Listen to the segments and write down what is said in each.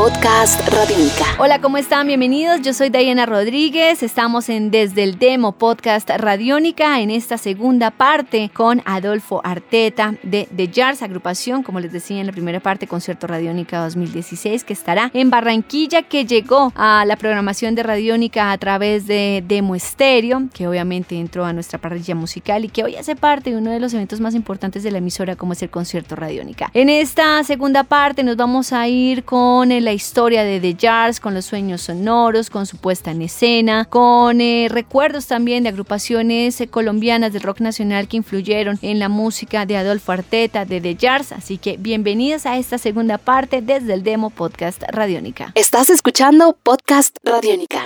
Podcast Radiónica. Hola, ¿cómo están? Bienvenidos. Yo soy Diana Rodríguez. Estamos en Desde el Demo Podcast Radiónica en esta segunda parte con Adolfo Arteta de The Jars, agrupación, como les decía en la primera parte, concierto Radiónica 2016, que estará en Barranquilla, que llegó a la programación de Radiónica a través de Demo Estéreo, que obviamente entró a nuestra parrilla musical y que hoy hace parte de uno de los eventos más importantes de la emisora, como es el concierto Radiónica. En esta segunda parte nos vamos a ir con el la historia de The Jars, con los sueños sonoros, con su puesta en escena, con eh, recuerdos también de agrupaciones eh, colombianas del rock nacional que influyeron en la música de Adolfo Arteta de The Jars. Así que bienvenidos a esta segunda parte desde el Demo Podcast Radiónica. Estás escuchando Podcast Radiónica.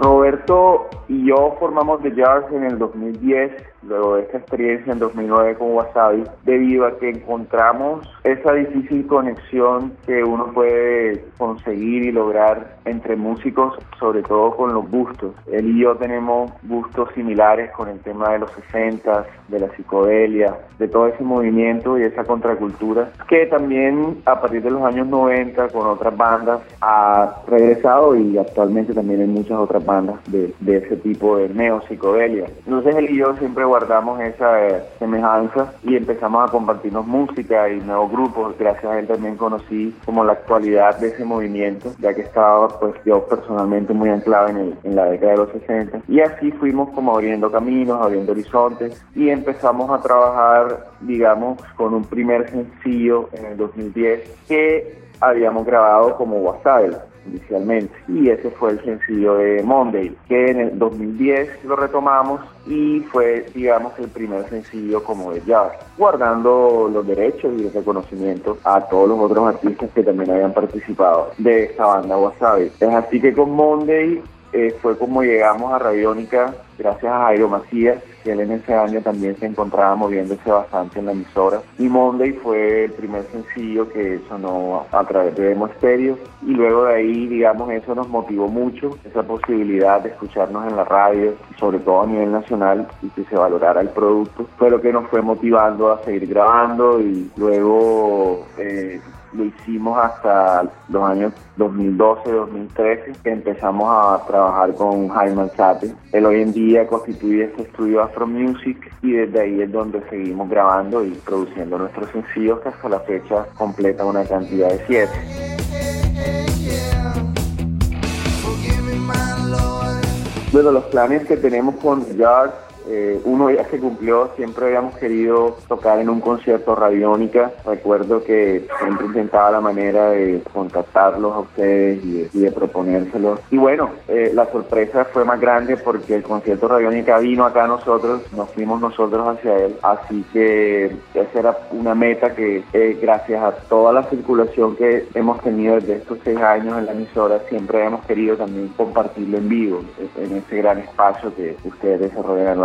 Roberto y yo formamos The Jars en el 2010 luego de esta experiencia en 2009 con Wasabi, debido a que encontramos esa difícil conexión que uno puede conseguir y lograr entre músicos, sobre todo con los gustos. Él y yo tenemos gustos similares con el tema de los 60, de la psicodelia, de todo ese movimiento y esa contracultura, que también a partir de los años 90 con otras bandas ha regresado y actualmente también hay muchas otras bandas de, de ese tipo de neo psicodelia. Entonces él y yo siempre guardamos esa eh, semejanza y empezamos a compartirnos música y nuevos grupos. Gracias a él también conocí como la actualidad de ese movimiento, ya que estaba pues yo personalmente muy anclado en, el, en la década de los 60. Y así fuimos como abriendo caminos, abriendo horizontes y empezamos a trabajar, digamos, con un primer sencillo en el 2010 que habíamos grabado como WhatsApp inicialmente. Y ese fue el sencillo de Monday, que en el 2010 lo retomamos y fue, digamos, el primer sencillo como de jazz, guardando los derechos y el reconocimiento a todos los otros artistas que también habían participado de esta banda Wasabi. Es así que con Monday eh, fue como llegamos a Radiónica gracias a Jairo Macías, que él en ese año también se encontraba moviéndose bastante en la emisora. Y Monday fue el primer sencillo que sonó a través de Demo Stereo. Y luego de ahí, digamos, eso nos motivó mucho, esa posibilidad de escucharnos en la radio, sobre todo a nivel nacional, y que se valorara el producto. Fue lo que nos fue motivando a seguir grabando y luego... Eh, lo hicimos hasta los años 2012, 2013, que empezamos a trabajar con Jaime Alzate. Él hoy en día constituye este estudio Afro Music y desde ahí es donde seguimos grabando y produciendo nuestros sencillos que hasta la fecha completa una cantidad de siete. Bueno, los planes que tenemos con Yard eh, uno ya se cumplió, siempre habíamos querido tocar en un concierto radiónica. Recuerdo que siempre intentaba la manera de contactarlos a ustedes y de, proponérselos. Y bueno, eh, la sorpresa fue más grande porque el concierto radiónica vino acá nosotros, nos fuimos nosotros hacia él. Así que esa era una meta que eh, gracias a toda la circulación que hemos tenido desde estos seis años en la emisora, siempre hemos querido también compartirlo en vivo, en ese gran espacio que ustedes desarrollan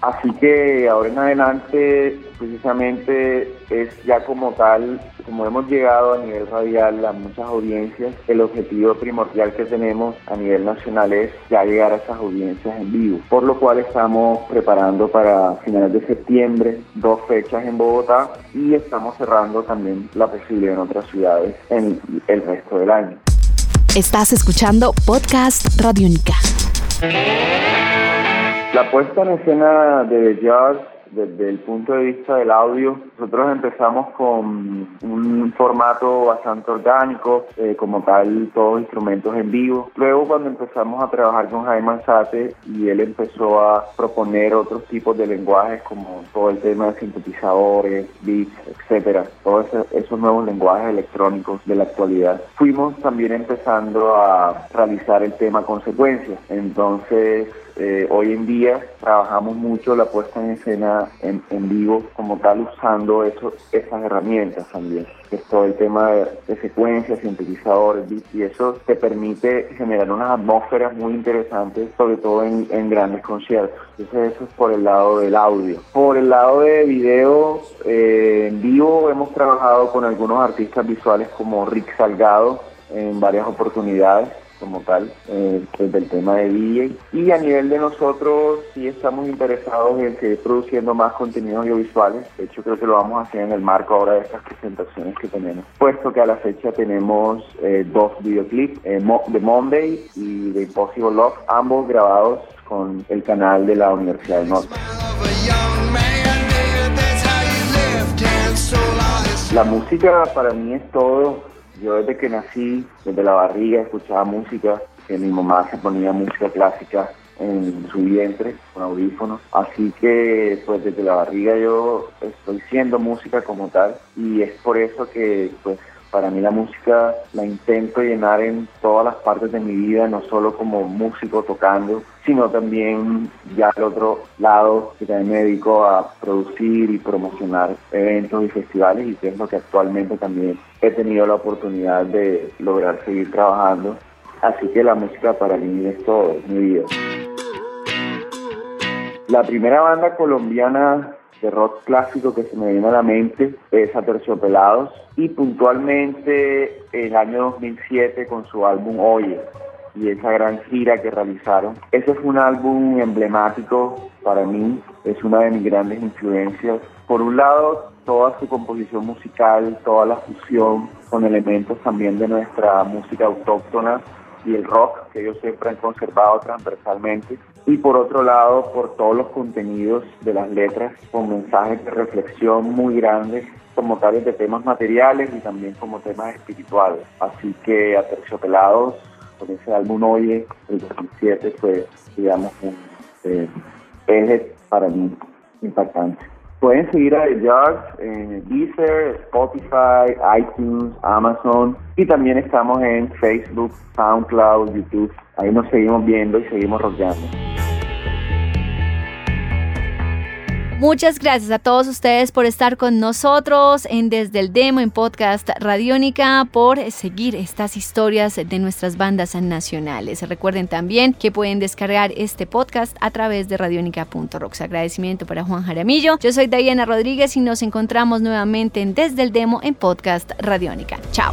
Así que ahora en adelante, precisamente es ya como tal, como hemos llegado a nivel radial a muchas audiencias, el objetivo primordial que tenemos a nivel nacional es ya llegar a esas audiencias en vivo, por lo cual estamos preparando para finales de septiembre dos fechas en Bogotá y estamos cerrando también la posibilidad en otras ciudades en el resto del año. Estás escuchando Podcast Radio Única. La puesta en escena de Jazz desde el punto de vista del audio, nosotros empezamos con un formato bastante orgánico, eh, como tal, todos instrumentos en vivo. Luego, cuando empezamos a trabajar con Jaime Manzate y él empezó a proponer otros tipos de lenguajes, como todo el tema de sintetizadores, beats, etcétera, todos esos nuevos lenguajes electrónicos de la actualidad, fuimos también empezando a realizar el tema consecuencias. Entonces, eh, hoy en día trabajamos mucho la puesta en escena en, vivo como tal usando eso, esas herramientas también, es todo el tema de, secuencias, sintetizadores, y eso te permite generar unas atmósferas muy interesantes, sobre todo en, grandes conciertos. Entonces eso es por el lado del audio. Por el lado de video eh, en vivo hemos trabajado con algunos artistas visuales como Rick Salgado en varias oportunidades como tal, eh, pues del tema de DJ. Y a nivel de nosotros, sí estamos interesados en seguir produciendo más contenidos audiovisuales. De hecho, creo que lo vamos a hacer en el marco ahora de estas presentaciones que tenemos. Puesto que a la fecha tenemos eh, dos videoclips, eh, de Monday y de Impossible Love, ambos grabados con el canal de la Universidad del Norte. La música para mí es todo. Yo desde que nací, desde la barriga, escuchaba música, que mi mamá se ponía música clásica en su vientre con audífonos. Así que pues desde la barriga yo estoy siendo música como tal y es por eso que pues para mí la música la intento llenar en todas las partes de mi vida, no solo como músico tocando, sino también ya al otro lado, que también me dedico a producir y promocionar eventos y festivales y que es lo que actualmente también he tenido la oportunidad de lograr seguir trabajando. Así que la música para mí es todo, es mi vida. La primera banda colombiana de rock clásico que se me viene a la mente es Aterciopelados y puntualmente el año 2007 con su álbum Oye y esa gran gira que realizaron. Ese fue un álbum emblemático para mí, es una de mis grandes influencias. Por un lado, toda su composición musical, toda la fusión con elementos también de nuestra música autóctona y el rock que ellos siempre han conservado transversalmente y por otro lado por todos los contenidos de las letras con mensajes de reflexión muy grandes como tales de temas materiales y también como temas espirituales. Así que Aterciopelados con ese álbum Oye, el 2007 fue digamos un eh, eje para mí impactante. Pueden seguir a The Yards en Deezer, Spotify, iTunes, Amazon y también estamos en Facebook, SoundCloud, YouTube. Ahí nos seguimos viendo y seguimos rodeando. Muchas gracias a todos ustedes por estar con nosotros en Desde el Demo en Podcast Radiónica, por seguir estas historias de nuestras bandas nacionales. Recuerden también que pueden descargar este podcast a través de radionica.rocks. Agradecimiento para Juan Jaramillo. Yo soy Diana Rodríguez y nos encontramos nuevamente en Desde el Demo en Podcast Radiónica. Chao.